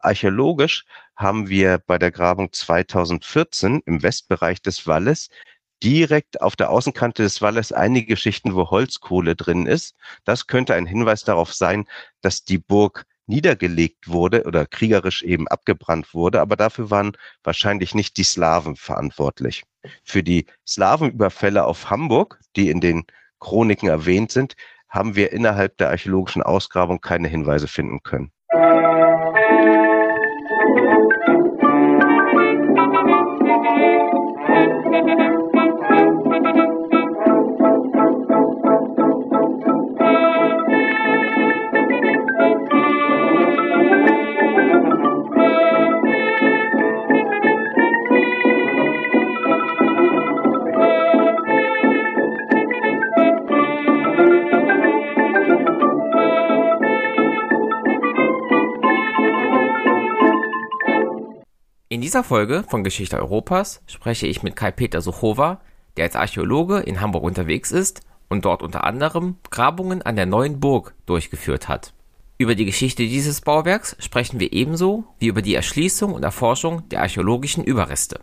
Archäologisch haben wir bei der Grabung 2014 im Westbereich des Walles direkt auf der Außenkante des Walles einige Schichten, wo Holzkohle drin ist. Das könnte ein Hinweis darauf sein, dass die Burg niedergelegt wurde oder kriegerisch eben abgebrannt wurde, aber dafür waren wahrscheinlich nicht die Slawen verantwortlich. Für die Slawenüberfälle auf Hamburg, die in den Chroniken erwähnt sind, haben wir innerhalb der archäologischen Ausgrabung keine Hinweise finden können. In dieser Folge von Geschichte Europas spreche ich mit Kai-Peter Suchowa, der als Archäologe in Hamburg unterwegs ist und dort unter anderem Grabungen an der neuen Burg durchgeführt hat. Über die Geschichte dieses Bauwerks sprechen wir ebenso wie über die Erschließung und Erforschung der archäologischen Überreste.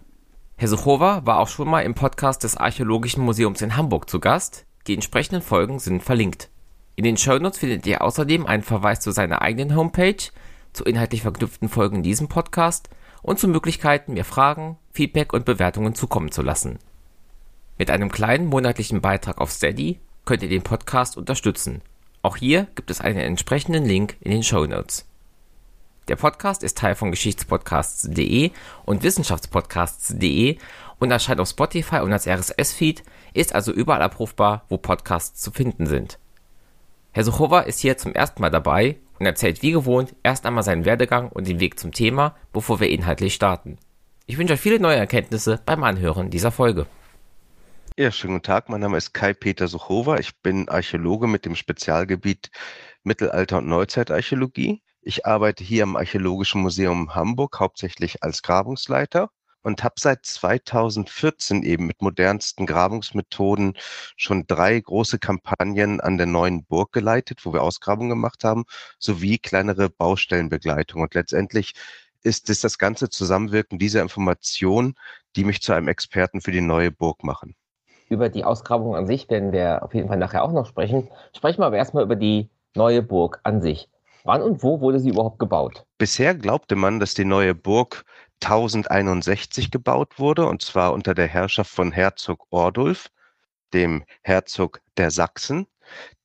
Herr Suchowa war auch schon mal im Podcast des Archäologischen Museums in Hamburg zu Gast. Die entsprechenden Folgen sind verlinkt. In den Shownotes findet ihr außerdem einen Verweis zu seiner eigenen Homepage, zu inhaltlich verknüpften Folgen in diesem Podcast und zu Möglichkeiten, mir Fragen, Feedback und Bewertungen zukommen zu lassen. Mit einem kleinen monatlichen Beitrag auf Steady könnt ihr den Podcast unterstützen. Auch hier gibt es einen entsprechenden Link in den Show Notes. Der Podcast ist Teil von Geschichtspodcasts.de und Wissenschaftspodcasts.de und erscheint auf Spotify und als RSS-Feed, ist also überall abrufbar, wo Podcasts zu finden sind. Herr Suchowa ist hier zum ersten Mal dabei und erzählt wie gewohnt erst einmal seinen Werdegang und den Weg zum Thema, bevor wir inhaltlich starten. Ich wünsche euch viele neue Erkenntnisse beim Anhören dieser Folge. Ja, schönen guten Tag. Mein Name ist Kai-Peter Suchowa. Ich bin Archäologe mit dem Spezialgebiet Mittelalter- und Neuzeitarchäologie. Ich arbeite hier am Archäologischen Museum Hamburg hauptsächlich als Grabungsleiter und habe seit 2014 eben mit modernsten Grabungsmethoden schon drei große Kampagnen an der neuen Burg geleitet, wo wir Ausgrabungen gemacht haben, sowie kleinere Baustellenbegleitung. Und letztendlich ist es das ganze Zusammenwirken dieser Informationen, die mich zu einem Experten für die neue Burg machen. Über die Ausgrabung an sich werden wir auf jeden Fall nachher auch noch sprechen. Sprechen wir aber erstmal über die neue Burg an sich. Wann und wo wurde sie überhaupt gebaut? Bisher glaubte man, dass die neue Burg 1061 gebaut wurde, und zwar unter der Herrschaft von Herzog Ordulf, dem Herzog der Sachsen.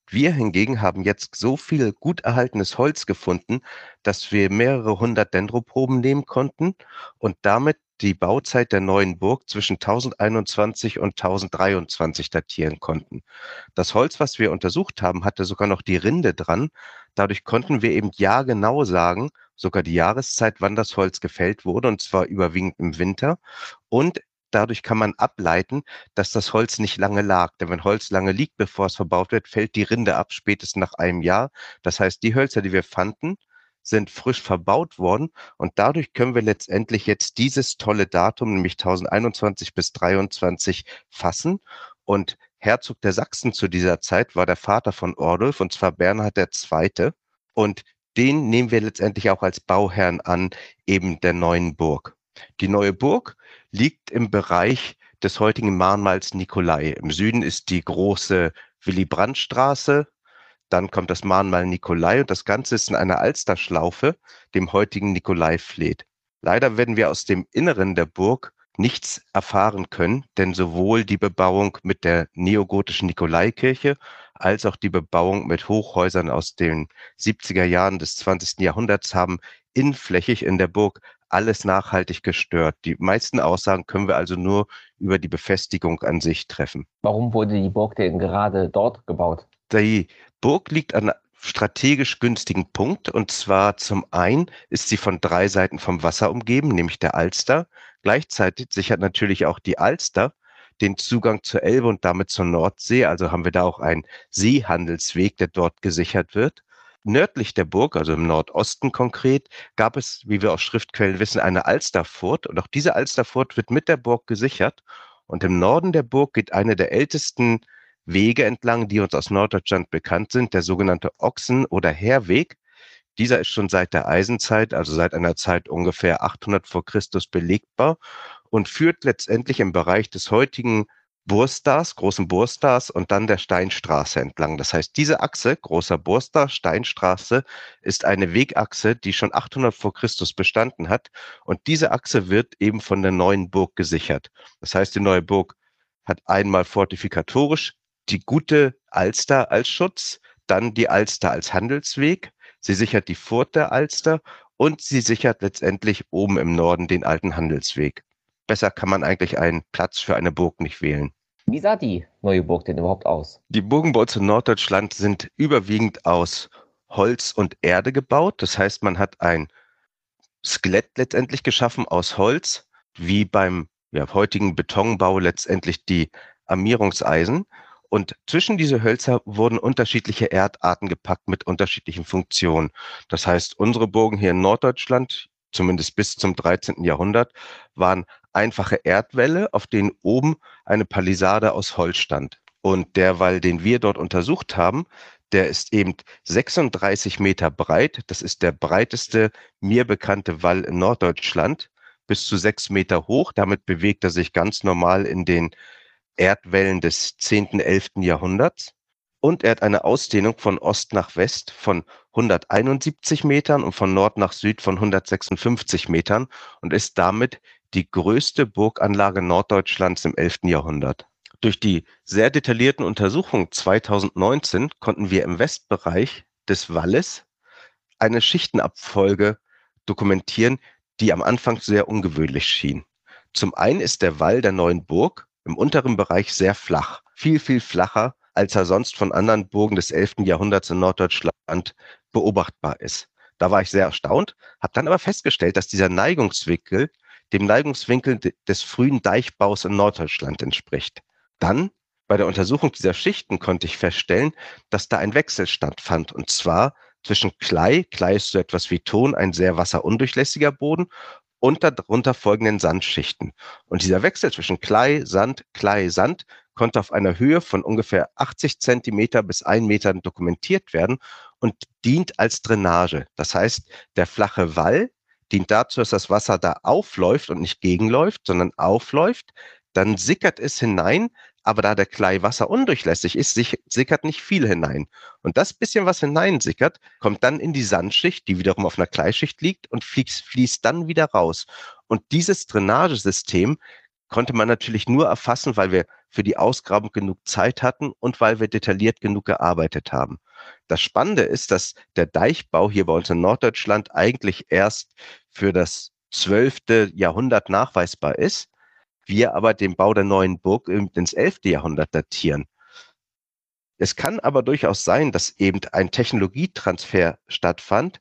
Wir hingegen haben jetzt so viel gut erhaltenes Holz gefunden, dass wir mehrere hundert Dendroproben nehmen konnten und damit die Bauzeit der neuen Burg zwischen 1021 und 1023 datieren konnten. Das Holz, was wir untersucht haben, hatte sogar noch die Rinde dran. Dadurch konnten wir eben jahrgenau sagen, sogar die Jahreszeit, wann das Holz gefällt wurde, und zwar überwiegend im Winter. Und dadurch kann man ableiten, dass das Holz nicht lange lag. Denn wenn Holz lange liegt, bevor es verbaut wird, fällt die Rinde ab, spätestens nach einem Jahr. Das heißt, die Hölzer, die wir fanden, sind frisch verbaut worden und dadurch können wir letztendlich jetzt dieses tolle Datum, nämlich 1021 bis 23, fassen. Und Herzog der Sachsen zu dieser Zeit war der Vater von Ordulf und zwar Bernhard II. Und den nehmen wir letztendlich auch als Bauherrn an, eben der neuen Burg. Die neue Burg liegt im Bereich des heutigen Mahnmals Nikolai. Im Süden ist die große Willy-Brandt-Straße, dann kommt das Mahnmal Nikolai und das Ganze ist in einer Alsterschlaufe, dem heutigen Nikolai fleht. Leider werden wir aus dem Inneren der Burg nichts erfahren können, denn sowohl die Bebauung mit der neogotischen Nikolaikirche als auch die Bebauung mit Hochhäusern aus den 70er Jahren des 20. Jahrhunderts haben inflächig in der Burg alles nachhaltig gestört. Die meisten Aussagen können wir also nur über die Befestigung an sich treffen. Warum wurde die Burg denn gerade dort gebaut? Die Burg liegt an strategisch günstigen Punkt. Und zwar zum einen ist sie von drei Seiten vom Wasser umgeben, nämlich der Alster. Gleichzeitig sichert natürlich auch die Alster den Zugang zur Elbe und damit zur Nordsee. Also haben wir da auch einen Seehandelsweg, der dort gesichert wird. Nördlich der Burg, also im Nordosten konkret, gab es, wie wir aus Schriftquellen wissen, eine Alsterfurt. Und auch diese Alsterfurt wird mit der Burg gesichert. Und im Norden der Burg geht eine der ältesten Wege entlang, die uns aus Norddeutschland bekannt sind, der sogenannte Ochsen- oder Heerweg. Dieser ist schon seit der Eisenzeit, also seit einer Zeit ungefähr 800 vor Christus belegbar und führt letztendlich im Bereich des heutigen Burstars, großen Burstars und dann der Steinstraße entlang. Das heißt, diese Achse, großer Burstar, Steinstraße, ist eine Wegachse, die schon 800 vor Christus bestanden hat. Und diese Achse wird eben von der neuen Burg gesichert. Das heißt, die neue Burg hat einmal fortifikatorisch die gute Alster als Schutz, dann die Alster als Handelsweg. Sie sichert die Furt der Alster und sie sichert letztendlich oben im Norden den alten Handelsweg. Besser kann man eigentlich einen Platz für eine Burg nicht wählen. Wie sah die neue Burg denn überhaupt aus? Die Burgenbaus in Norddeutschland sind überwiegend aus Holz und Erde gebaut. Das heißt, man hat ein Skelett letztendlich geschaffen aus Holz, wie beim ja, heutigen Betonbau letztendlich die Armierungseisen. Und zwischen diese Hölzer wurden unterschiedliche Erdarten gepackt mit unterschiedlichen Funktionen. Das heißt, unsere Burgen hier in Norddeutschland, zumindest bis zum 13. Jahrhundert, waren einfache Erdwälle, auf denen oben eine Palisade aus Holz stand. Und der Wall, den wir dort untersucht haben, der ist eben 36 Meter breit. Das ist der breiteste mir bekannte Wall in Norddeutschland, bis zu sechs Meter hoch. Damit bewegt er sich ganz normal in den Erdwellen des 10., 11. Jahrhunderts. Und er hat eine Ausdehnung von Ost nach West von 171 Metern und von Nord nach Süd von 156 Metern und ist damit die größte Burganlage Norddeutschlands im 11. Jahrhundert. Durch die sehr detaillierten Untersuchungen 2019 konnten wir im Westbereich des Walles eine Schichtenabfolge dokumentieren, die am Anfang sehr ungewöhnlich schien. Zum einen ist der Wall der neuen Burg im unteren Bereich sehr flach, viel, viel flacher, als er sonst von anderen Burgen des 11. Jahrhunderts in Norddeutschland beobachtbar ist. Da war ich sehr erstaunt, habe dann aber festgestellt, dass dieser Neigungswinkel dem Neigungswinkel des frühen Deichbaus in Norddeutschland entspricht. Dann bei der Untersuchung dieser Schichten konnte ich feststellen, dass da ein Wechsel stattfand, und zwar zwischen Klei, Klei ist so etwas wie Ton, ein sehr wasserundurchlässiger Boden, und darunter folgenden Sandschichten. Und dieser Wechsel zwischen Klei, Sand, Klei, Sand konnte auf einer Höhe von ungefähr 80 Zentimeter bis 1 Meter dokumentiert werden und dient als Drainage. Das heißt, der flache Wall dient dazu, dass das Wasser da aufläuft und nicht gegenläuft, sondern aufläuft. Dann sickert es hinein, aber da der Klei wasserundurchlässig ist, sickert nicht viel hinein. Und das bisschen, was hineinsickert, kommt dann in die Sandschicht, die wiederum auf einer Kleischicht liegt und fließt, fließt dann wieder raus. Und dieses Drainagesystem konnte man natürlich nur erfassen, weil wir für die Ausgrabung genug Zeit hatten und weil wir detailliert genug gearbeitet haben. Das Spannende ist, dass der Deichbau hier bei uns in Norddeutschland eigentlich erst für das zwölfte Jahrhundert nachweisbar ist, wir aber den Bau der neuen Burg ins elfte Jahrhundert datieren. Es kann aber durchaus sein, dass eben ein Technologietransfer stattfand,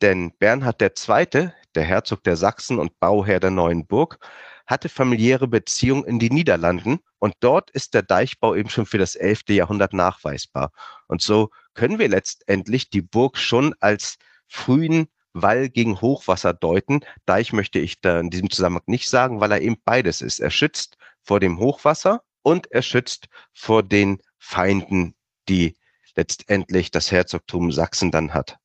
denn Bernhard II., der Herzog der Sachsen und Bauherr der neuen Burg, hatte familiäre Beziehungen in die Niederlanden und dort ist der Deichbau eben schon für das 11. Jahrhundert nachweisbar. Und so können wir letztendlich die Burg schon als frühen Wall gegen Hochwasser deuten. Deich möchte ich da in diesem Zusammenhang nicht sagen, weil er eben beides ist. Er schützt vor dem Hochwasser und er schützt vor den Feinden, die letztendlich das Herzogtum Sachsen dann hat.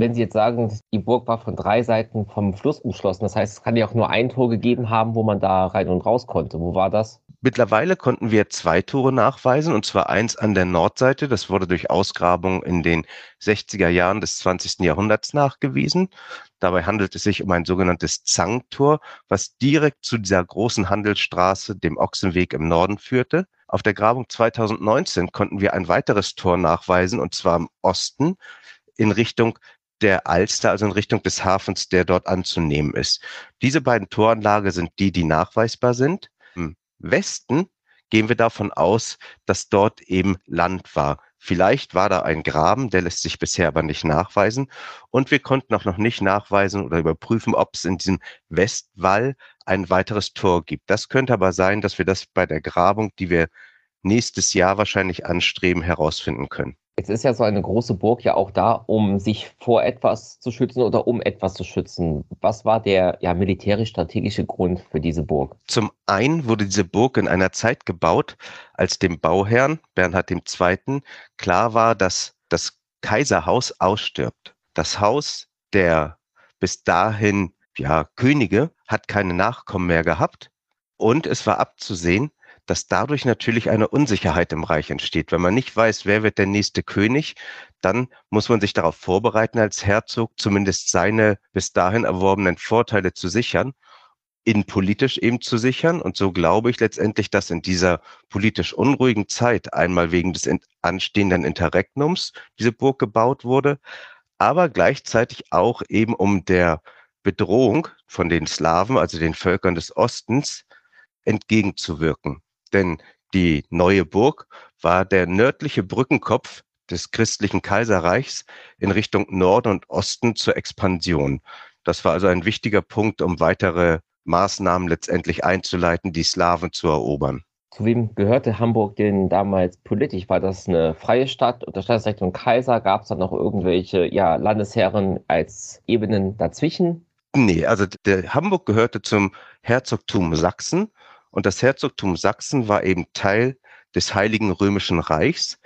Wenn Sie jetzt sagen, die Burg war von drei Seiten vom Fluss umschlossen, das heißt, es kann ja auch nur ein Tor gegeben haben, wo man da rein und raus konnte. Wo war das? Mittlerweile konnten wir zwei Tore nachweisen, und zwar eins an der Nordseite. Das wurde durch Ausgrabung in den 60er Jahren des 20. Jahrhunderts nachgewiesen. Dabei handelt es sich um ein sogenanntes Zangtor, was direkt zu dieser großen Handelsstraße, dem Ochsenweg im Norden führte. Auf der Grabung 2019 konnten wir ein weiteres Tor nachweisen, und zwar im Osten in Richtung der Alster, also in Richtung des Hafens, der dort anzunehmen ist. Diese beiden Toranlage sind die, die nachweisbar sind. Westen gehen wir davon aus, dass dort eben Land war. Vielleicht war da ein Graben, der lässt sich bisher aber nicht nachweisen. Und wir konnten auch noch nicht nachweisen oder überprüfen, ob es in diesem Westwall ein weiteres Tor gibt. Das könnte aber sein, dass wir das bei der Grabung, die wir nächstes Jahr wahrscheinlich anstreben, herausfinden können. Jetzt ist ja so eine große Burg ja auch da, um sich vor etwas zu schützen oder um etwas zu schützen. Was war der ja, militärisch-strategische Grund für diese Burg? Zum einen wurde diese Burg in einer Zeit gebaut, als dem Bauherrn Bernhard II. klar war, dass das Kaiserhaus ausstirbt. Das Haus der bis dahin ja, Könige hat keine Nachkommen mehr gehabt und es war abzusehen, dass dadurch natürlich eine Unsicherheit im Reich entsteht. Wenn man nicht weiß, wer wird der nächste König, dann muss man sich darauf vorbereiten, als Herzog zumindest seine bis dahin erworbenen Vorteile zu sichern, innenpolitisch eben zu sichern. Und so glaube ich letztendlich, dass in dieser politisch unruhigen Zeit einmal wegen des anstehenden Interregnums diese Burg gebaut wurde, aber gleichzeitig auch eben um der Bedrohung von den Slawen, also den Völkern des Ostens, entgegenzuwirken. Denn die neue Burg war der nördliche Brückenkopf des christlichen Kaiserreichs in Richtung Norden und Osten zur Expansion. Das war also ein wichtiger Punkt, um weitere Maßnahmen letztendlich einzuleiten, die Slawen zu erobern. Zu wem gehörte Hamburg denn damals politisch? War das eine freie Stadt unter Staatsrecht und Kaiser? Gab es da noch irgendwelche ja, Landesherren als Ebenen dazwischen? Nee, also Hamburg gehörte zum Herzogtum Sachsen und das Herzogtum Sachsen war eben Teil des Heiligen Römischen Reichs,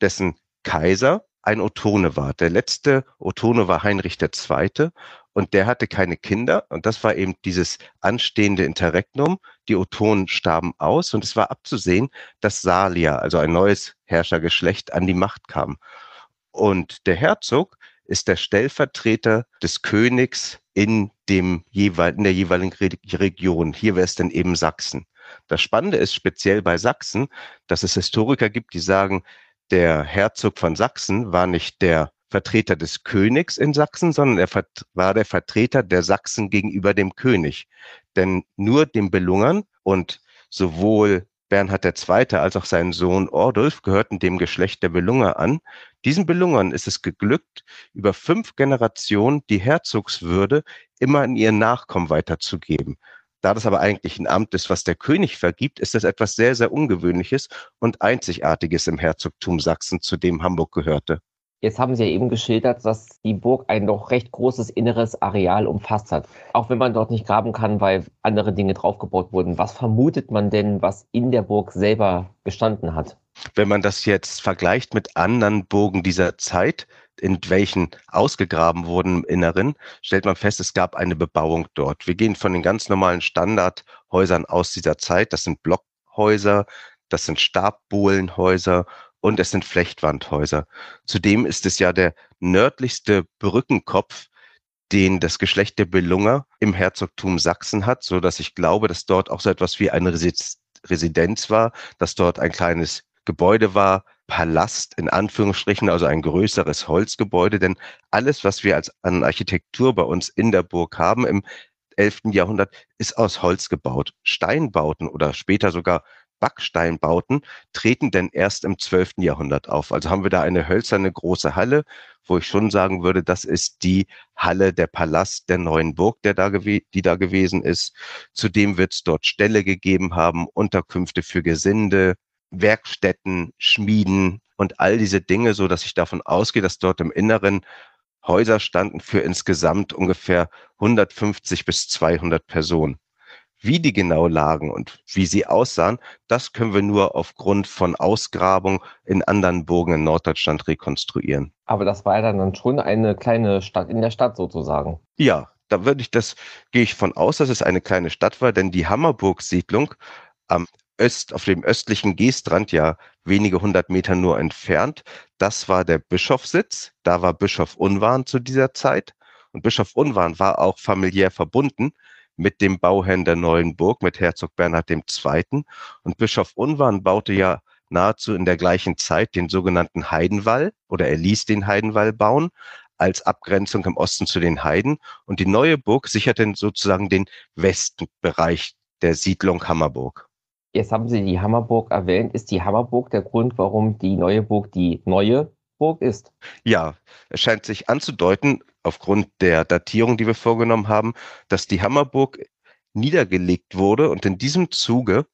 dessen Kaiser ein Ottone war. Der letzte Ottone war Heinrich II. und der hatte keine Kinder und das war eben dieses anstehende Interregnum. Die Ottonen starben aus und es war abzusehen, dass Salia, also ein neues Herrschergeschlecht, an die Macht kam. Und der Herzog ist der Stellvertreter des Königs in dem jeweil, in der jeweiligen Region. Hier wäre es dann eben Sachsen. Das Spannende ist speziell bei Sachsen, dass es Historiker gibt, die sagen, der Herzog von Sachsen war nicht der Vertreter des Königs in Sachsen, sondern er war der Vertreter der Sachsen gegenüber dem König. Denn nur dem Belungern und sowohl Bernhard II. als auch sein Sohn Ordulf gehörten dem Geschlecht der Belunger an. Diesen Belungern ist es geglückt, über fünf Generationen die Herzogswürde immer in ihren Nachkommen weiterzugeben. Da das aber eigentlich ein Amt ist, was der König vergibt, ist das etwas sehr, sehr Ungewöhnliches und Einzigartiges im Herzogtum Sachsen, zu dem Hamburg gehörte. Jetzt haben Sie ja eben geschildert, dass die Burg ein doch recht großes inneres Areal umfasst hat. Auch wenn man dort nicht graben kann, weil andere Dinge draufgebaut wurden. Was vermutet man denn, was in der Burg selber gestanden hat? Wenn man das jetzt vergleicht mit anderen Burgen dieser Zeit, in welchen ausgegraben wurden im Inneren, stellt man fest, es gab eine Bebauung dort. Wir gehen von den ganz normalen Standardhäusern aus dieser Zeit. Das sind Blockhäuser, das sind Stabbohlenhäuser und es sind Flechtwandhäuser. Zudem ist es ja der nördlichste Brückenkopf, den das Geschlecht der Belunger im Herzogtum Sachsen hat, so dass ich glaube, dass dort auch so etwas wie eine Residenz war, dass dort ein kleines Gebäude war, Palast in Anführungsstrichen, also ein größeres Holzgebäude, denn alles, was wir als an Architektur bei uns in der Burg haben im 11. Jahrhundert, ist aus Holz gebaut. Steinbauten oder später sogar Backsteinbauten treten denn erst im 12. Jahrhundert auf. Also haben wir da eine hölzerne große Halle, wo ich schon sagen würde, das ist die Halle, der Palast der neuen Burg, der da die da gewesen ist. Zudem wird es dort Ställe gegeben haben, Unterkünfte für Gesinde, Werkstätten, Schmieden und all diese Dinge, so dass ich davon ausgehe, dass dort im Inneren Häuser standen für insgesamt ungefähr 150 bis 200 Personen. Wie die genau lagen und wie sie aussahen, das können wir nur aufgrund von Ausgrabung in anderen Burgen in Norddeutschland rekonstruieren. Aber das war ja dann schon eine kleine Stadt in der Stadt sozusagen. Ja, da würde ich das, gehe ich von aus, dass es eine kleine Stadt war, denn die Hammerburg-Siedlung am Öst, auf dem östlichen Geestrand, ja wenige hundert Meter nur entfernt. Das war der Bischofssitz. Da war Bischof Unwarn zu dieser Zeit. Und Bischof Unwarn war auch familiär verbunden mit dem Bauherrn der neuen Burg, mit Herzog Bernhard II. Und Bischof Unwarn baute ja nahezu in der gleichen Zeit den sogenannten Heidenwall oder er ließ den Heidenwall bauen als Abgrenzung im Osten zu den Heiden. Und die neue Burg sicherte sozusagen den Westenbereich der Siedlung Hammerburg. Jetzt haben Sie die Hammerburg erwähnt. Ist die Hammerburg der Grund, warum die neue Burg die neue Burg ist? Ja, es scheint sich anzudeuten, aufgrund der Datierung, die wir vorgenommen haben, dass die Hammerburg niedergelegt wurde und in diesem Zuge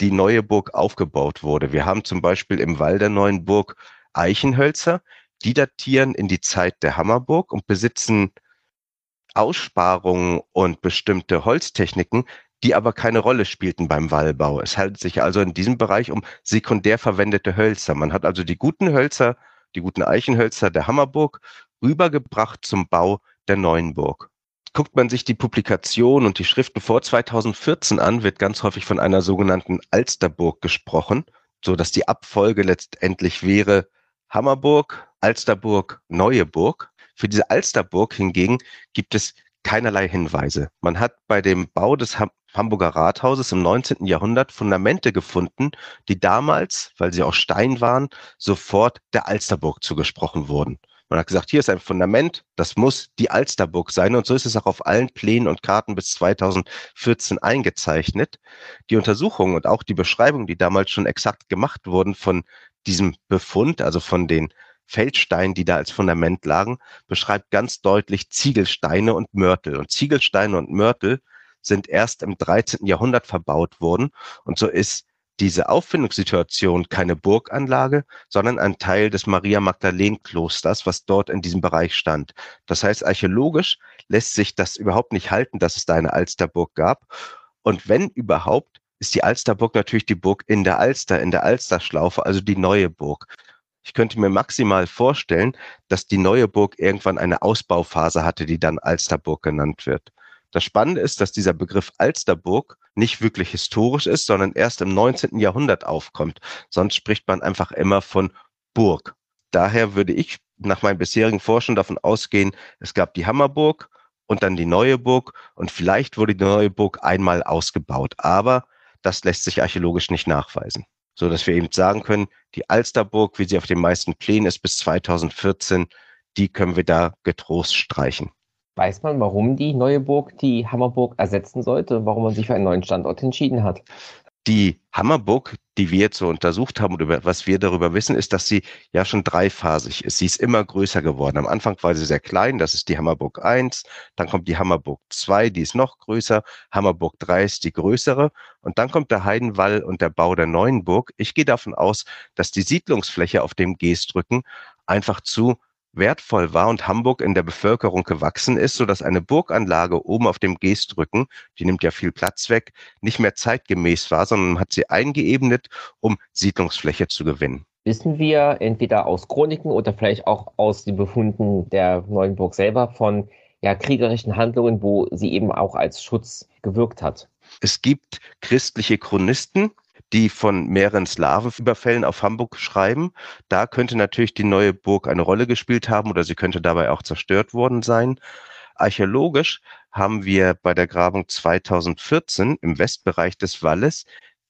die neue Burg aufgebaut wurde. Wir haben zum Beispiel im Wall der neuen Burg Eichenhölzer, die datieren in die Zeit der Hammerburg und besitzen Aussparungen und bestimmte Holztechniken, die aber keine Rolle spielten beim Wallbau. Es handelt sich also in diesem Bereich um sekundär verwendete Hölzer. Man hat also die guten Hölzer, die guten Eichenhölzer der Hammerburg rübergebracht zum Bau der neuen Burg. Guckt man sich die Publikation und die Schriften vor 2014 an, wird ganz häufig von einer sogenannten Alsterburg gesprochen, so dass die Abfolge letztendlich wäre Hammerburg, Alsterburg, Neue Burg. Für diese Alsterburg hingegen gibt es keinerlei Hinweise. Man hat bei dem Bau des Hamburger Rathauses im 19. Jahrhundert Fundamente gefunden, die damals, weil sie aus Stein waren, sofort der Alsterburg zugesprochen wurden. Man hat gesagt, hier ist ein Fundament, das muss die Alsterburg sein. Und so ist es auch auf allen Plänen und Karten bis 2014 eingezeichnet. Die Untersuchungen und auch die Beschreibungen, die damals schon exakt gemacht wurden von diesem Befund, also von den Feldsteinen, die da als Fundament lagen, beschreibt ganz deutlich Ziegelsteine und Mörtel. Und Ziegelsteine und Mörtel sind erst im 13. Jahrhundert verbaut worden. Und so ist diese Auffindungssituation keine Burganlage, sondern ein Teil des Maria Magdalenen Klosters, was dort in diesem Bereich stand. Das heißt, archäologisch lässt sich das überhaupt nicht halten, dass es da eine Alsterburg gab. Und wenn überhaupt, ist die Alsterburg natürlich die Burg in der Alster, in der Alsterschlaufe, also die neue Burg. Ich könnte mir maximal vorstellen, dass die neue Burg irgendwann eine Ausbauphase hatte, die dann Alsterburg genannt wird. Das Spannende ist, dass dieser Begriff Alsterburg nicht wirklich historisch ist, sondern erst im 19. Jahrhundert aufkommt. Sonst spricht man einfach immer von Burg. Daher würde ich nach meinem bisherigen Forschen davon ausgehen, es gab die Hammerburg und dann die neue Burg und vielleicht wurde die neue Burg einmal ausgebaut. Aber das lässt sich archäologisch nicht nachweisen. So dass wir eben sagen können, die Alsterburg, wie sie auf den meisten Plänen ist bis 2014, die können wir da getrost streichen. Weiß man, warum die neue Burg die Hammerburg ersetzen sollte, warum man sich für einen neuen Standort entschieden hat? Die Hammerburg, die wir jetzt so untersucht haben oder was wir darüber wissen, ist, dass sie ja schon dreiphasig ist. Sie ist immer größer geworden. Am Anfang war sie sehr klein, das ist die Hammerburg 1, dann kommt die Hammerburg 2, die ist noch größer, Hammerburg 3 ist die größere und dann kommt der Heidenwall und der Bau der neuen Burg. Ich gehe davon aus, dass die Siedlungsfläche auf dem Geestrücken einfach zu wertvoll war und Hamburg in der Bevölkerung gewachsen ist, so dass eine Burganlage oben auf dem Geestrücken, die nimmt ja viel Platz weg, nicht mehr zeitgemäß war, sondern man hat sie eingeebnet, um Siedlungsfläche zu gewinnen. Wissen wir entweder aus Chroniken oder vielleicht auch aus den Befunden der neuen Burg selber von ja, kriegerischen Handlungen, wo sie eben auch als Schutz gewirkt hat? Es gibt christliche Chronisten, die von mehreren Slawenüberfällen auf Hamburg schreiben. Da könnte natürlich die neue Burg eine Rolle gespielt haben oder sie könnte dabei auch zerstört worden sein. Archäologisch haben wir bei der Grabung 2014 im Westbereich des Walles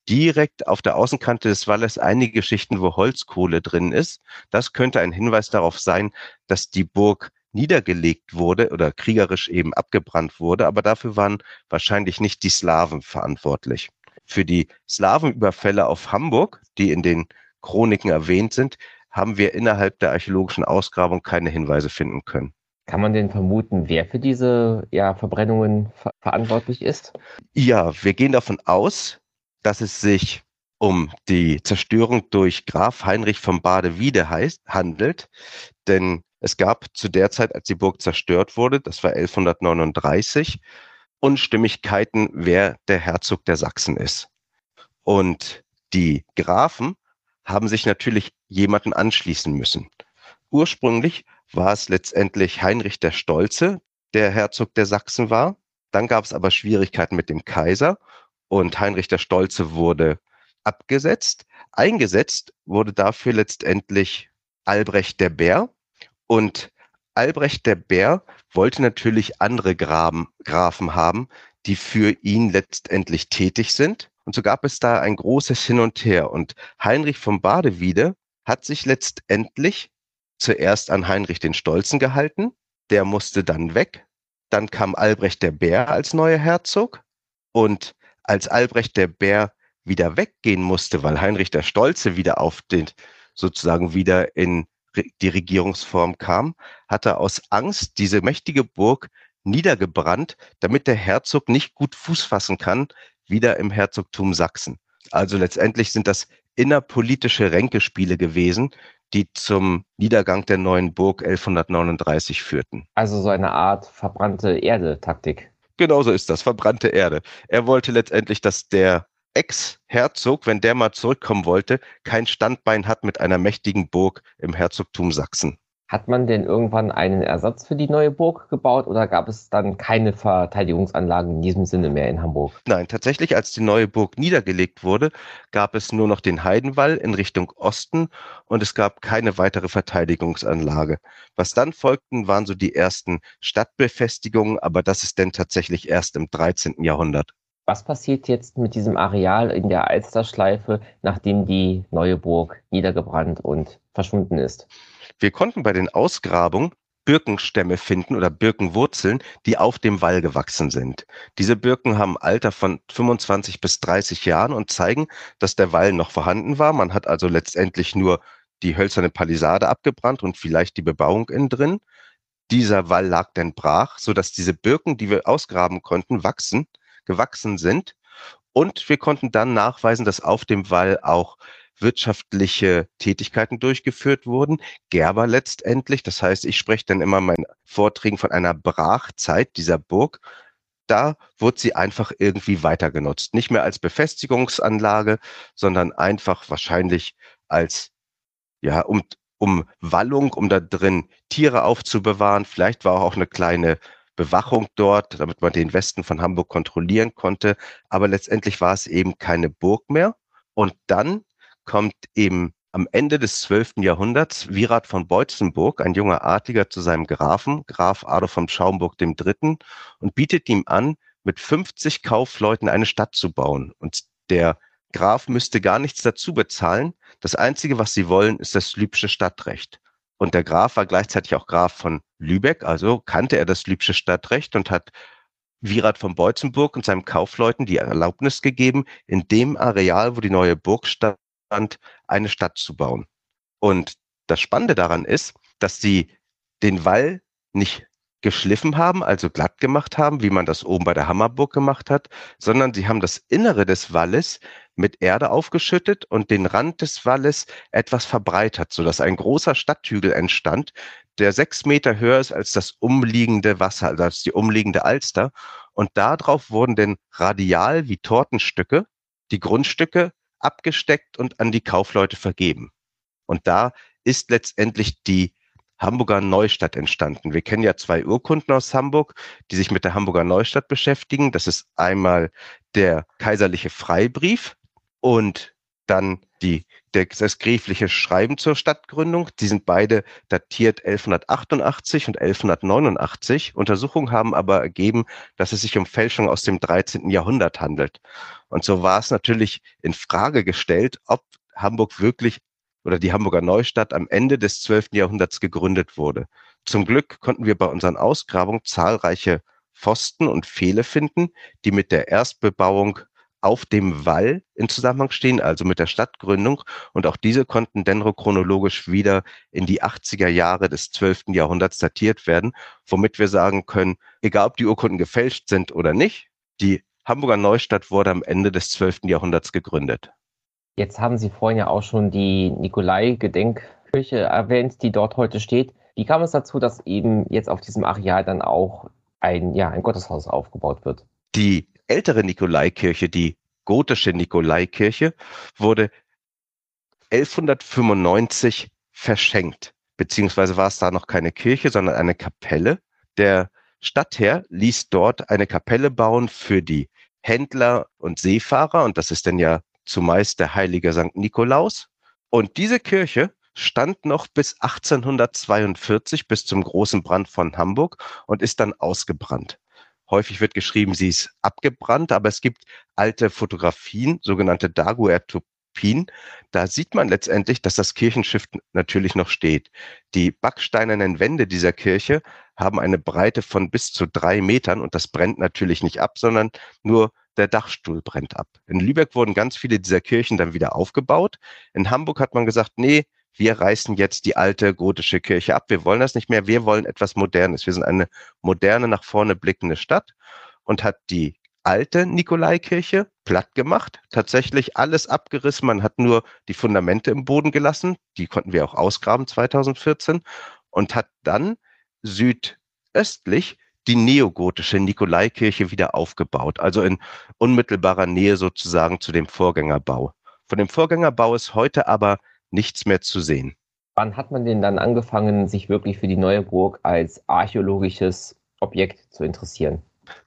direkt auf der Außenkante des Walles einige Geschichten, wo Holzkohle drin ist. Das könnte ein Hinweis darauf sein, dass die Burg niedergelegt wurde oder kriegerisch eben abgebrannt wurde, aber dafür waren wahrscheinlich nicht die Slawen verantwortlich für die Slawenüberfälle auf Hamburg, die in den Chroniken erwähnt sind, haben wir innerhalb der archäologischen Ausgrabung keine Hinweise finden können. Kann man denn vermuten, wer für diese ja, Verbrennungen ver verantwortlich ist? Ja, wir gehen davon aus, dass es sich um die Zerstörung durch Graf Heinrich von Badewiede heißt, handelt. Denn es gab zu der Zeit, als die Burg zerstört wurde, das war 1139, Unstimmigkeiten, wer der Herzog der Sachsen ist. Und die Grafen haben sich natürlich jemanden anschließen müssen. Ursprünglich war es letztendlich Heinrich der Stolze, der Herzog der Sachsen war. Dann gab es aber Schwierigkeiten mit dem Kaiser und Heinrich der Stolze wurde abgesetzt. Eingesetzt wurde dafür letztendlich Albrecht der Bär und Albrecht der Bär wollte natürlich andere Graben, Grafen haben, die für ihn letztendlich tätig sind. Und so gab es da ein großes Hin und Her. Und Heinrich von Badewiede hat sich letztendlich zuerst an Heinrich den Stolzen gehalten. Der musste dann weg. Dann kam Albrecht der Bär als neuer Herzog. Und als Albrecht der Bär wieder weggehen musste, weil Heinrich der Stolze wieder auf den, sozusagen wieder in die Regierungsform kam, hat er aus Angst diese mächtige Burg niedergebrannt, damit der Herzog nicht gut Fuß fassen kann, wieder im Herzogtum Sachsen. Also letztendlich sind das innerpolitische Ränkespiele gewesen, die zum Niedergang der neuen Burg 1139 führten. Also so eine Art verbrannte Erde-Taktik. Genauso ist das, verbrannte Erde. Er wollte letztendlich, dass der Ex-Herzog, wenn der mal zurückkommen wollte, kein Standbein hat mit einer mächtigen Burg im Herzogtum Sachsen. Hat man denn irgendwann einen Ersatz für die neue Burg gebaut oder gab es dann keine Verteidigungsanlagen in diesem Sinne mehr in Hamburg? Nein, tatsächlich, als die neue Burg niedergelegt wurde, gab es nur noch den Heidenwall in Richtung Osten und es gab keine weitere Verteidigungsanlage. Was dann folgten, waren so die ersten Stadtbefestigungen, aber das ist denn tatsächlich erst im 13. Jahrhundert. Was passiert jetzt mit diesem Areal in der Alsterschleife, nachdem die neue Burg niedergebrannt und verschwunden ist? Wir konnten bei den Ausgrabungen Birkenstämme finden oder Birkenwurzeln, die auf dem Wall gewachsen sind. Diese Birken haben Alter von 25 bis 30 Jahren und zeigen, dass der Wall noch vorhanden war. Man hat also letztendlich nur die hölzerne Palisade abgebrannt und vielleicht die Bebauung innen drin. Dieser Wall lag dann brach, sodass diese Birken, die wir ausgraben konnten, wachsen, gewachsen sind. Und wir konnten dann nachweisen, dass auf dem Wall auch wirtschaftliche Tätigkeiten durchgeführt wurden. Gerber letztendlich, das heißt, ich spreche dann immer meinen Vorträgen von einer Brachzeit dieser Burg. Da wurde sie einfach irgendwie weiter genutzt. Nicht mehr als Befestigungsanlage, sondern einfach wahrscheinlich als, ja, um, um Wallung, um da drin Tiere aufzubewahren. Vielleicht war auch eine kleine Bewachung dort, damit man den Westen von Hamburg kontrollieren konnte. Aber letztendlich war es eben keine Burg mehr. Und dann kommt eben am Ende des 12. Jahrhunderts Virat von Beutzenburg, ein junger Artiger, zu seinem Grafen, Graf Adolf von Schaumburg III., und bietet ihm an, mit 50 Kaufleuten eine Stadt zu bauen. Und der Graf müsste gar nichts dazu bezahlen. Das Einzige, was sie wollen, ist das Lübsche Stadtrecht. Und der Graf war gleichzeitig auch Graf von Lübeck, also kannte er das Lübsche Stadtrecht und hat Virat von Beutzenburg und seinem Kaufleuten die Erlaubnis gegeben, in dem Areal, wo die neue Burg stand, eine Stadt zu bauen. Und das Spannende daran ist, dass sie den Wall nicht geschliffen haben, also glatt gemacht haben, wie man das oben bei der Hammerburg gemacht hat, sondern sie haben das Innere des Walles mit Erde aufgeschüttet und den Rand des Walles etwas verbreitert, sodass ein großer Stadthügel entstand, der sechs Meter höher ist als das umliegende Wasser, also als die umliegende Alster. Und darauf wurden denn radial wie Tortenstücke die Grundstücke abgesteckt und an die Kaufleute vergeben. Und da ist letztendlich die Hamburger Neustadt entstanden. Wir kennen ja zwei Urkunden aus Hamburg, die sich mit der Hamburger Neustadt beschäftigen. Das ist einmal der kaiserliche Freibrief und dann die, das gräfliche Schreiben zur Stadtgründung. Die sind beide datiert 1188 und 1189. Untersuchungen haben aber ergeben, dass es sich um Fälschung aus dem 13. Jahrhundert handelt. Und so war es natürlich in Frage gestellt, ob Hamburg wirklich oder die Hamburger Neustadt am Ende des 12. Jahrhunderts gegründet wurde. Zum Glück konnten wir bei unseren Ausgrabungen zahlreiche Pfosten und Pfähle finden, die mit der Erstbebauung auf dem Wall in Zusammenhang stehen, also mit der Stadtgründung. Und auch diese konnten dendrochronologisch wieder in die 80er Jahre des 12. Jahrhunderts datiert werden, womit wir sagen können, egal ob die Urkunden gefälscht sind oder nicht, die Hamburger Neustadt wurde am Ende des 12. Jahrhunderts gegründet. Jetzt haben Sie vorhin ja auch schon die Nikolai-Gedenkkirche erwähnt, die dort heute steht. Wie kam es dazu, dass eben jetzt auf diesem Areal dann auch ein, ja, ein Gotteshaus aufgebaut wird? Die ältere Nikolaikirche, die gotische Nikolaikirche, wurde 1195 verschenkt, beziehungsweise war es da noch keine Kirche, sondern eine Kapelle. Der Stadtherr ließ dort eine Kapelle bauen für die Händler und Seefahrer, und das ist dann ja zumeist der heilige St. Nikolaus. Und diese Kirche stand noch bis 1842, bis zum großen Brand von Hamburg und ist dann ausgebrannt. Häufig wird geschrieben, sie ist abgebrannt, aber es gibt alte Fotografien, sogenannte Daguerreotypien. Da sieht man letztendlich, dass das Kirchenschiff natürlich noch steht. Die backsteinernen Wände dieser Kirche haben eine Breite von bis zu drei Metern und das brennt natürlich nicht ab, sondern nur der Dachstuhl brennt ab. In Lübeck wurden ganz viele dieser Kirchen dann wieder aufgebaut. In Hamburg hat man gesagt, nee, wir reißen jetzt die alte gotische Kirche ab. Wir wollen das nicht mehr. Wir wollen etwas Modernes. Wir sind eine moderne, nach vorne blickende Stadt und hat die alte Nikolaikirche platt gemacht, tatsächlich alles abgerissen. Man hat nur die Fundamente im Boden gelassen. Die konnten wir auch ausgraben 2014 und hat dann südöstlich die neogotische Nikolaikirche wieder aufgebaut, also in unmittelbarer Nähe sozusagen zu dem Vorgängerbau. Von dem Vorgängerbau ist heute aber nichts mehr zu sehen. Wann hat man denn dann angefangen, sich wirklich für die neue Burg als archäologisches Objekt zu interessieren?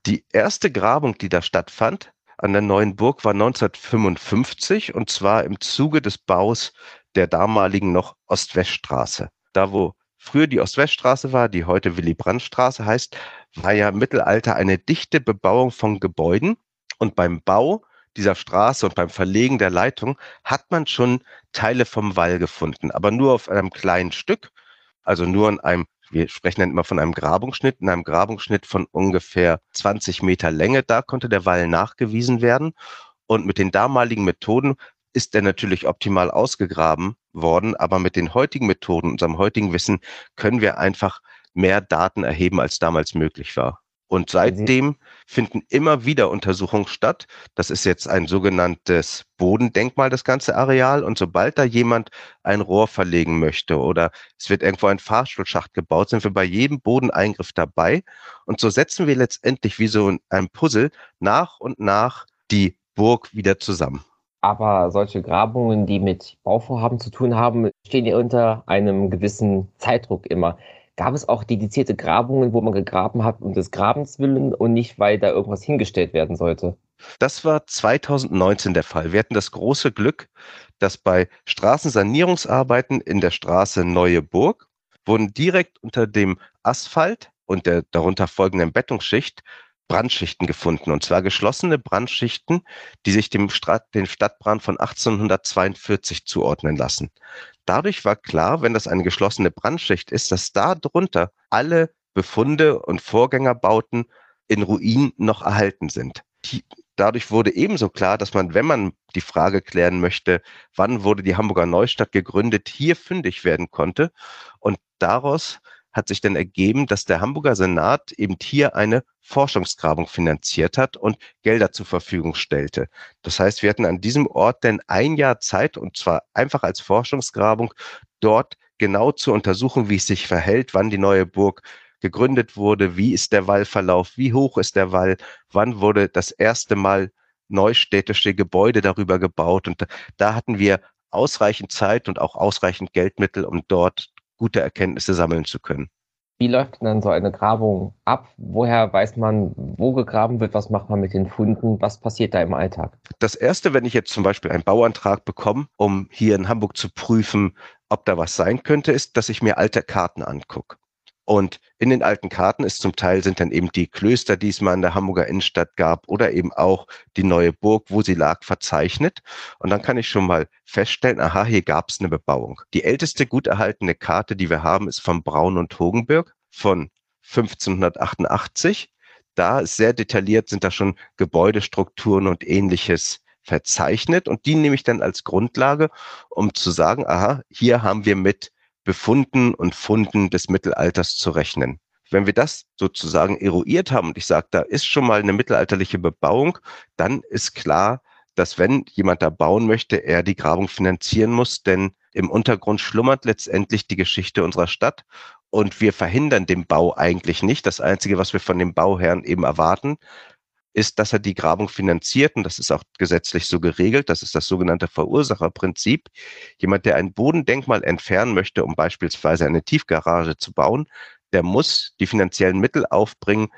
Die erste Grabung, die da stattfand an der neuen Burg, war 1955 und zwar im Zuge des Baus der damaligen noch Ost-West-Straße. Da, wo früher die Ost-West-Straße war, die heute Willy-Brandt-Straße heißt, war ja im Mittelalter eine dichte Bebauung von Gebäuden. Und beim Bau dieser Straße und beim Verlegen der Leitung hat man schon Teile vom Wall gefunden, aber nur auf einem kleinen Stück, also nur in einem, wir sprechen dann immer von einem Grabungsschnitt, in einem Grabungsschnitt von ungefähr 20 Meter Länge, da konnte der Wall nachgewiesen werden. Und mit den damaligen Methoden ist er natürlich optimal ausgegraben worden, aber mit den heutigen Methoden, unserem heutigen Wissen, können wir einfach mehr Daten erheben, als damals möglich war. Und seitdem finden immer wieder Untersuchungen statt. Das ist jetzt ein sogenanntes Bodendenkmal, das ganze Areal. Und sobald da jemand ein Rohr verlegen möchte oder es wird irgendwo ein Fahrstuhlschacht gebaut, sind wir bei jedem Bodeneingriff dabei. Und so setzen wir letztendlich wie so ein Puzzle nach und nach die Burg wieder zusammen. Aber solche Grabungen, die mit Bauvorhaben zu tun haben, stehen ja unter einem gewissen Zeitdruck immer gab es auch dedizierte Grabungen, wo man gegraben hat um des Grabens willen und nicht, weil da irgendwas hingestellt werden sollte? Das war 2019 der Fall. Wir hatten das große Glück, dass bei Straßensanierungsarbeiten in der Straße Neue Burg wurden direkt unter dem Asphalt und der darunter folgenden Bettungsschicht Brandschichten gefunden, und zwar geschlossene Brandschichten, die sich dem, Stadt, dem Stadtbrand von 1842 zuordnen lassen. Dadurch war klar, wenn das eine geschlossene Brandschicht ist, dass da drunter alle Befunde und Vorgängerbauten in Ruinen noch erhalten sind. Die, dadurch wurde ebenso klar, dass man, wenn man die Frage klären möchte, wann wurde die Hamburger Neustadt gegründet, hier fündig werden konnte. Und daraus hat sich dann ergeben, dass der Hamburger Senat eben hier eine Forschungsgrabung finanziert hat und Gelder zur Verfügung stellte. Das heißt, wir hatten an diesem Ort denn ein Jahr Zeit und zwar einfach als Forschungsgrabung dort genau zu untersuchen, wie es sich verhält, wann die neue Burg gegründet wurde, wie ist der Wallverlauf, wie hoch ist der Wall, wann wurde das erste Mal neustädtische Gebäude darüber gebaut. Und da hatten wir ausreichend Zeit und auch ausreichend Geldmittel, um dort gute Erkenntnisse sammeln zu können. Wie läuft denn dann so eine Grabung ab? Woher weiß man, wo gegraben wird? Was macht man mit den Funden? Was passiert da im Alltag? Das erste, wenn ich jetzt zum Beispiel einen Bauantrag bekomme, um hier in Hamburg zu prüfen, ob da was sein könnte, ist, dass ich mir alte Karten angucke. Und in den alten Karten ist zum Teil sind dann eben die Klöster, die es mal in der Hamburger Innenstadt gab oder eben auch die neue Burg, wo sie lag, verzeichnet. Und dann kann ich schon mal feststellen, aha, hier gab es eine Bebauung. Die älteste gut erhaltene Karte, die wir haben, ist von Braun und Hogenberg von 1588. Da ist sehr detailliert sind da schon Gebäudestrukturen und ähnliches verzeichnet. Und die nehme ich dann als Grundlage, um zu sagen, aha, hier haben wir mit Befunden und Funden des Mittelalters zu rechnen. Wenn wir das sozusagen eruiert haben und ich sage, da ist schon mal eine mittelalterliche Bebauung, dann ist klar, dass wenn jemand da bauen möchte, er die Grabung finanzieren muss, denn im Untergrund schlummert letztendlich die Geschichte unserer Stadt und wir verhindern den Bau eigentlich nicht. Das Einzige, was wir von dem Bauherrn eben erwarten, ist, dass er die Grabung finanziert und das ist auch gesetzlich so geregelt. Das ist das sogenannte Verursacherprinzip. Jemand, der ein Bodendenkmal entfernen möchte, um beispielsweise eine Tiefgarage zu bauen, der muss die finanziellen Mittel aufbringen,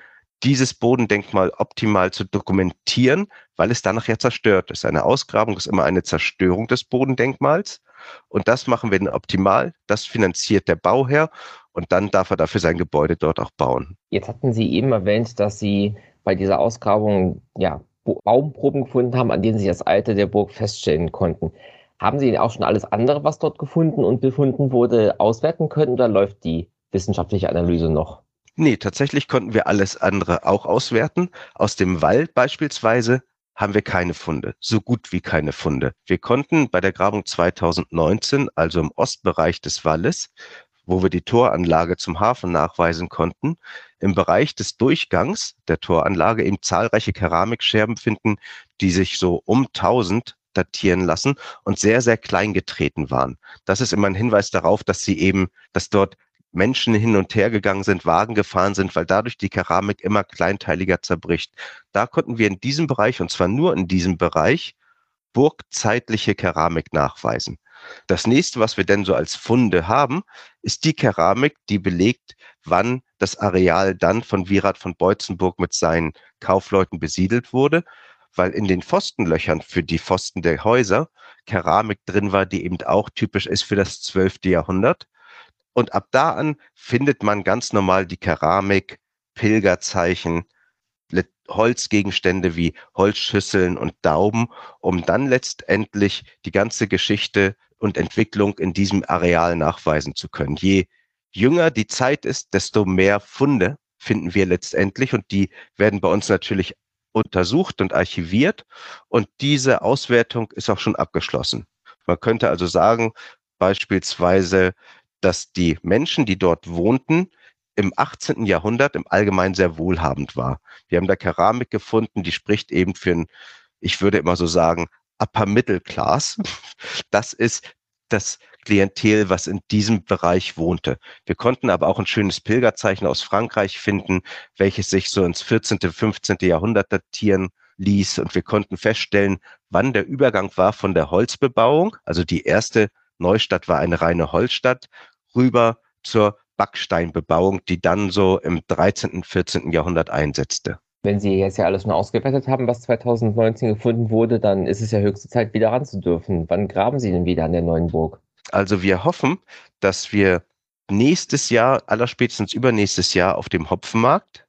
dieses Bodendenkmal optimal zu dokumentieren, weil es danach ja zerstört ist. Eine Ausgrabung ist immer eine Zerstörung des Bodendenkmals. Und das machen wir dann optimal. Das finanziert der Bauherr und dann darf er dafür sein Gebäude dort auch bauen. Jetzt hatten Sie eben erwähnt, dass Sie bei dieser Ausgrabung ja, Baumproben gefunden haben, an denen sie das Alter der Burg feststellen konnten. Haben Sie auch schon alles andere, was dort gefunden und befunden wurde, auswerten können oder läuft die wissenschaftliche Analyse noch? Nee, tatsächlich konnten wir alles andere auch auswerten. Aus dem Wald beispielsweise haben wir keine Funde, so gut wie keine Funde. Wir konnten bei der Grabung 2019, also im Ostbereich des Walles, wo wir die Toranlage zum Hafen nachweisen konnten, im Bereich des Durchgangs der Toranlage eben zahlreiche Keramikscherben finden, die sich so um 1000 datieren lassen und sehr, sehr klein getreten waren. Das ist immer ein Hinweis darauf, dass sie eben, dass dort Menschen hin und her gegangen sind, Wagen gefahren sind, weil dadurch die Keramik immer kleinteiliger zerbricht. Da konnten wir in diesem Bereich, und zwar nur in diesem Bereich, burgzeitliche Keramik nachweisen. Das nächste, was wir denn so als Funde haben, ist die Keramik, die belegt, wann das Areal dann von Virat von Beutzenburg mit seinen Kaufleuten besiedelt wurde, weil in den Pfostenlöchern für die Pfosten der Häuser Keramik drin war, die eben auch typisch ist für das 12. Jahrhundert. Und ab da an findet man ganz normal die Keramik, Pilgerzeichen, Holzgegenstände wie Holzschüsseln und Dauben, um dann letztendlich die ganze Geschichte und Entwicklung in diesem Areal nachweisen zu können. Je jünger die Zeit ist, desto mehr Funde finden wir letztendlich und die werden bei uns natürlich untersucht und archiviert und diese Auswertung ist auch schon abgeschlossen. Man könnte also sagen, beispielsweise, dass die Menschen, die dort wohnten, im 18. Jahrhundert im Allgemeinen sehr wohlhabend war. Wir haben da Keramik gefunden, die spricht eben für ein, ich würde immer so sagen, Upper Middle Class. Das ist das Klientel, was in diesem Bereich wohnte. Wir konnten aber auch ein schönes Pilgerzeichen aus Frankreich finden, welches sich so ins 14., 15. Jahrhundert datieren ließ. Und wir konnten feststellen, wann der Übergang war von der Holzbebauung, also die erste Neustadt war eine reine Holzstadt, rüber zur Backsteinbebauung, die dann so im 13., 14. Jahrhundert einsetzte. Wenn Sie jetzt ja alles schon ausgewertet haben, was 2019 gefunden wurde, dann ist es ja höchste Zeit, wieder ranzudürfen. Wann graben Sie denn wieder an der neuen Burg? Also wir hoffen, dass wir nächstes Jahr, allerspätestens übernächstes Jahr auf dem Hopfenmarkt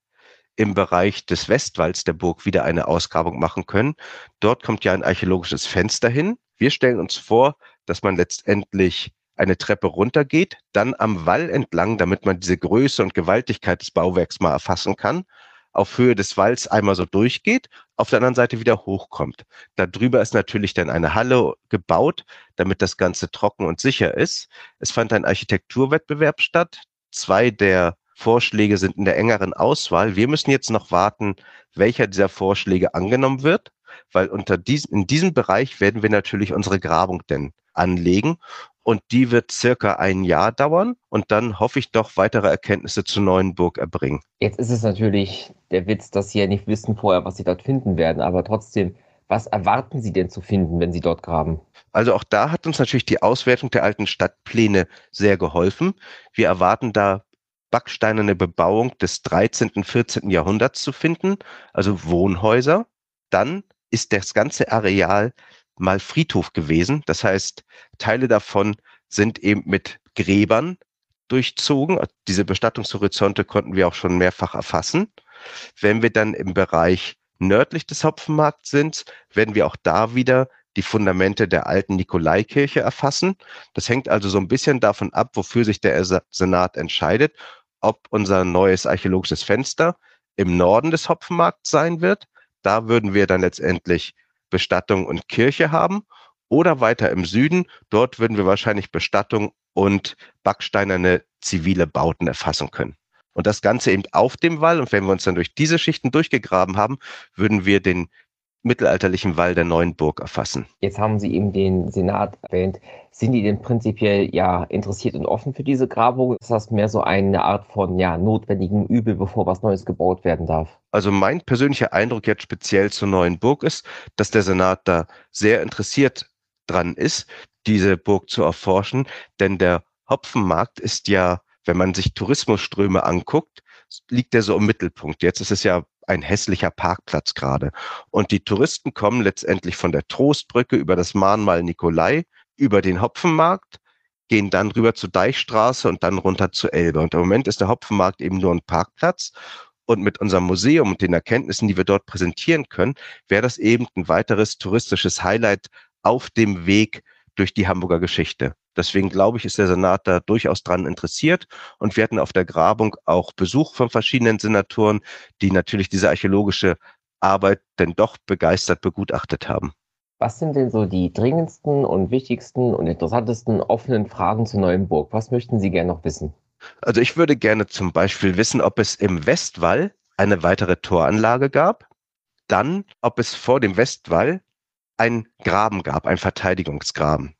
im Bereich des Westwalls der Burg wieder eine Ausgrabung machen können. Dort kommt ja ein archäologisches Fenster hin. Wir stellen uns vor, dass man letztendlich eine Treppe runtergeht, dann am Wall entlang, damit man diese Größe und Gewaltigkeit des Bauwerks mal erfassen kann, auf Höhe des Walls einmal so durchgeht, auf der anderen Seite wieder hochkommt. Darüber ist natürlich dann eine Halle gebaut, damit das Ganze trocken und sicher ist. Es fand ein Architekturwettbewerb statt. Zwei der Vorschläge sind in der engeren Auswahl. Wir müssen jetzt noch warten, welcher dieser Vorschläge angenommen wird, weil unter diesem, in diesem Bereich werden wir natürlich unsere Grabung denn anlegen und die wird circa ein Jahr dauern und dann hoffe ich doch weitere Erkenntnisse zur neuen Burg erbringen. Jetzt ist es natürlich der Witz, dass Sie ja nicht wissen vorher, was Sie dort finden werden, aber trotzdem, was erwarten Sie denn zu finden, wenn Sie dort graben? Also auch da hat uns natürlich die Auswertung der alten Stadtpläne sehr geholfen. Wir erwarten da backsteinerne Bebauung des 13., 14. Jahrhunderts zu finden, also Wohnhäuser. Dann ist das ganze Areal mal Friedhof gewesen. Das heißt, Teile davon sind eben mit Gräbern durchzogen. Diese Bestattungshorizonte konnten wir auch schon mehrfach erfassen. Wenn wir dann im Bereich nördlich des Hopfenmarkts sind, werden wir auch da wieder die Fundamente der alten Nikolaikirche erfassen. Das hängt also so ein bisschen davon ab, wofür sich der Senat entscheidet, ob unser neues archäologisches Fenster im Norden des Hopfenmarkts sein wird. Da würden wir dann letztendlich Bestattung und Kirche haben. Oder weiter im Süden, dort würden wir wahrscheinlich Bestattung und backsteinerne zivile Bauten erfassen können. Und das Ganze eben auf dem Wall. Und wenn wir uns dann durch diese Schichten durchgegraben haben, würden wir den mittelalterlichen Wall der neuen Burg erfassen. Jetzt haben Sie eben den Senat erwähnt. Sind die denn prinzipiell ja interessiert und offen für diese Grabung? Ist das mehr so eine Art von ja notwendigen Übel, bevor was Neues gebaut werden darf? Also mein persönlicher Eindruck jetzt speziell zur neuen Burg ist, dass der Senat da sehr interessiert dran ist, diese Burg zu erforschen, denn der Hopfenmarkt ist ja, wenn man sich Tourismusströme anguckt, liegt er so im Mittelpunkt. Jetzt ist es ja ein hässlicher Parkplatz gerade. Und die Touristen kommen letztendlich von der Trostbrücke über das Mahnmal Nikolai, über den Hopfenmarkt, gehen dann rüber zur Deichstraße und dann runter zur Elbe. Und im Moment ist der Hopfenmarkt eben nur ein Parkplatz. Und mit unserem Museum und den Erkenntnissen, die wir dort präsentieren können, wäre das eben ein weiteres touristisches Highlight auf dem Weg durch die Hamburger Geschichte. Deswegen glaube ich, ist der Senat da durchaus dran interessiert. Und wir hatten auf der Grabung auch Besuch von verschiedenen Senatoren, die natürlich diese archäologische Arbeit denn doch begeistert begutachtet haben. Was sind denn so die dringendsten und wichtigsten und interessantesten offenen Fragen zur neuen Burg? Was möchten Sie gerne noch wissen? Also ich würde gerne zum Beispiel wissen, ob es im Westwall eine weitere Toranlage gab, dann ob es vor dem Westwall ein Graben gab, ein Verteidigungsgraben.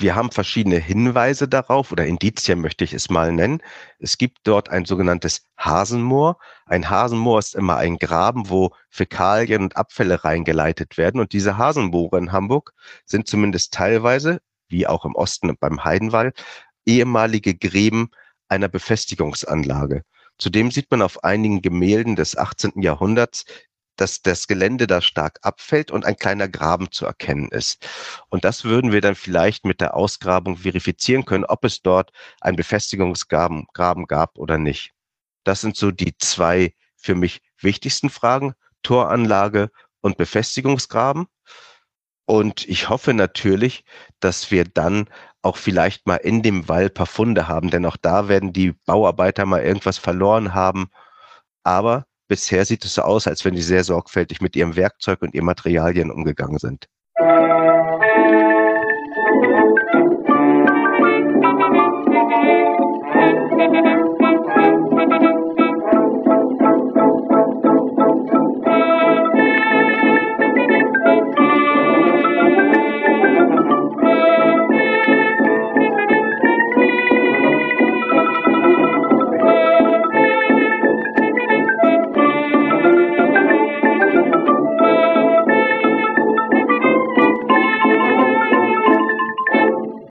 Wir haben verschiedene Hinweise darauf oder Indizien möchte ich es mal nennen. Es gibt dort ein sogenanntes Hasenmoor. Ein Hasenmoor ist immer ein Graben, wo Fäkalien und Abfälle reingeleitet werden. Und diese Hasenmoore in Hamburg sind zumindest teilweise wie auch im Osten beim Heidenwall, ehemalige Gräben einer Befestigungsanlage. Zudem sieht man auf einigen Gemälden des 18. Jahrhunderts, dass das Gelände da stark abfällt und ein kleiner Graben zu erkennen ist. Und das würden wir dann vielleicht mit der Ausgrabung verifizieren können, ob es dort einen Befestigungsgraben Graben gab oder nicht. Das sind so die zwei für mich wichtigsten Fragen, Toranlage und Befestigungsgraben. Und ich hoffe natürlich, dass wir dann auch vielleicht mal in dem Wall paar Funde haben, denn auch da werden die Bauarbeiter mal irgendwas verloren haben. Aber bisher sieht es so aus, als wenn die sehr sorgfältig mit ihrem Werkzeug und ihren Materialien umgegangen sind. Musik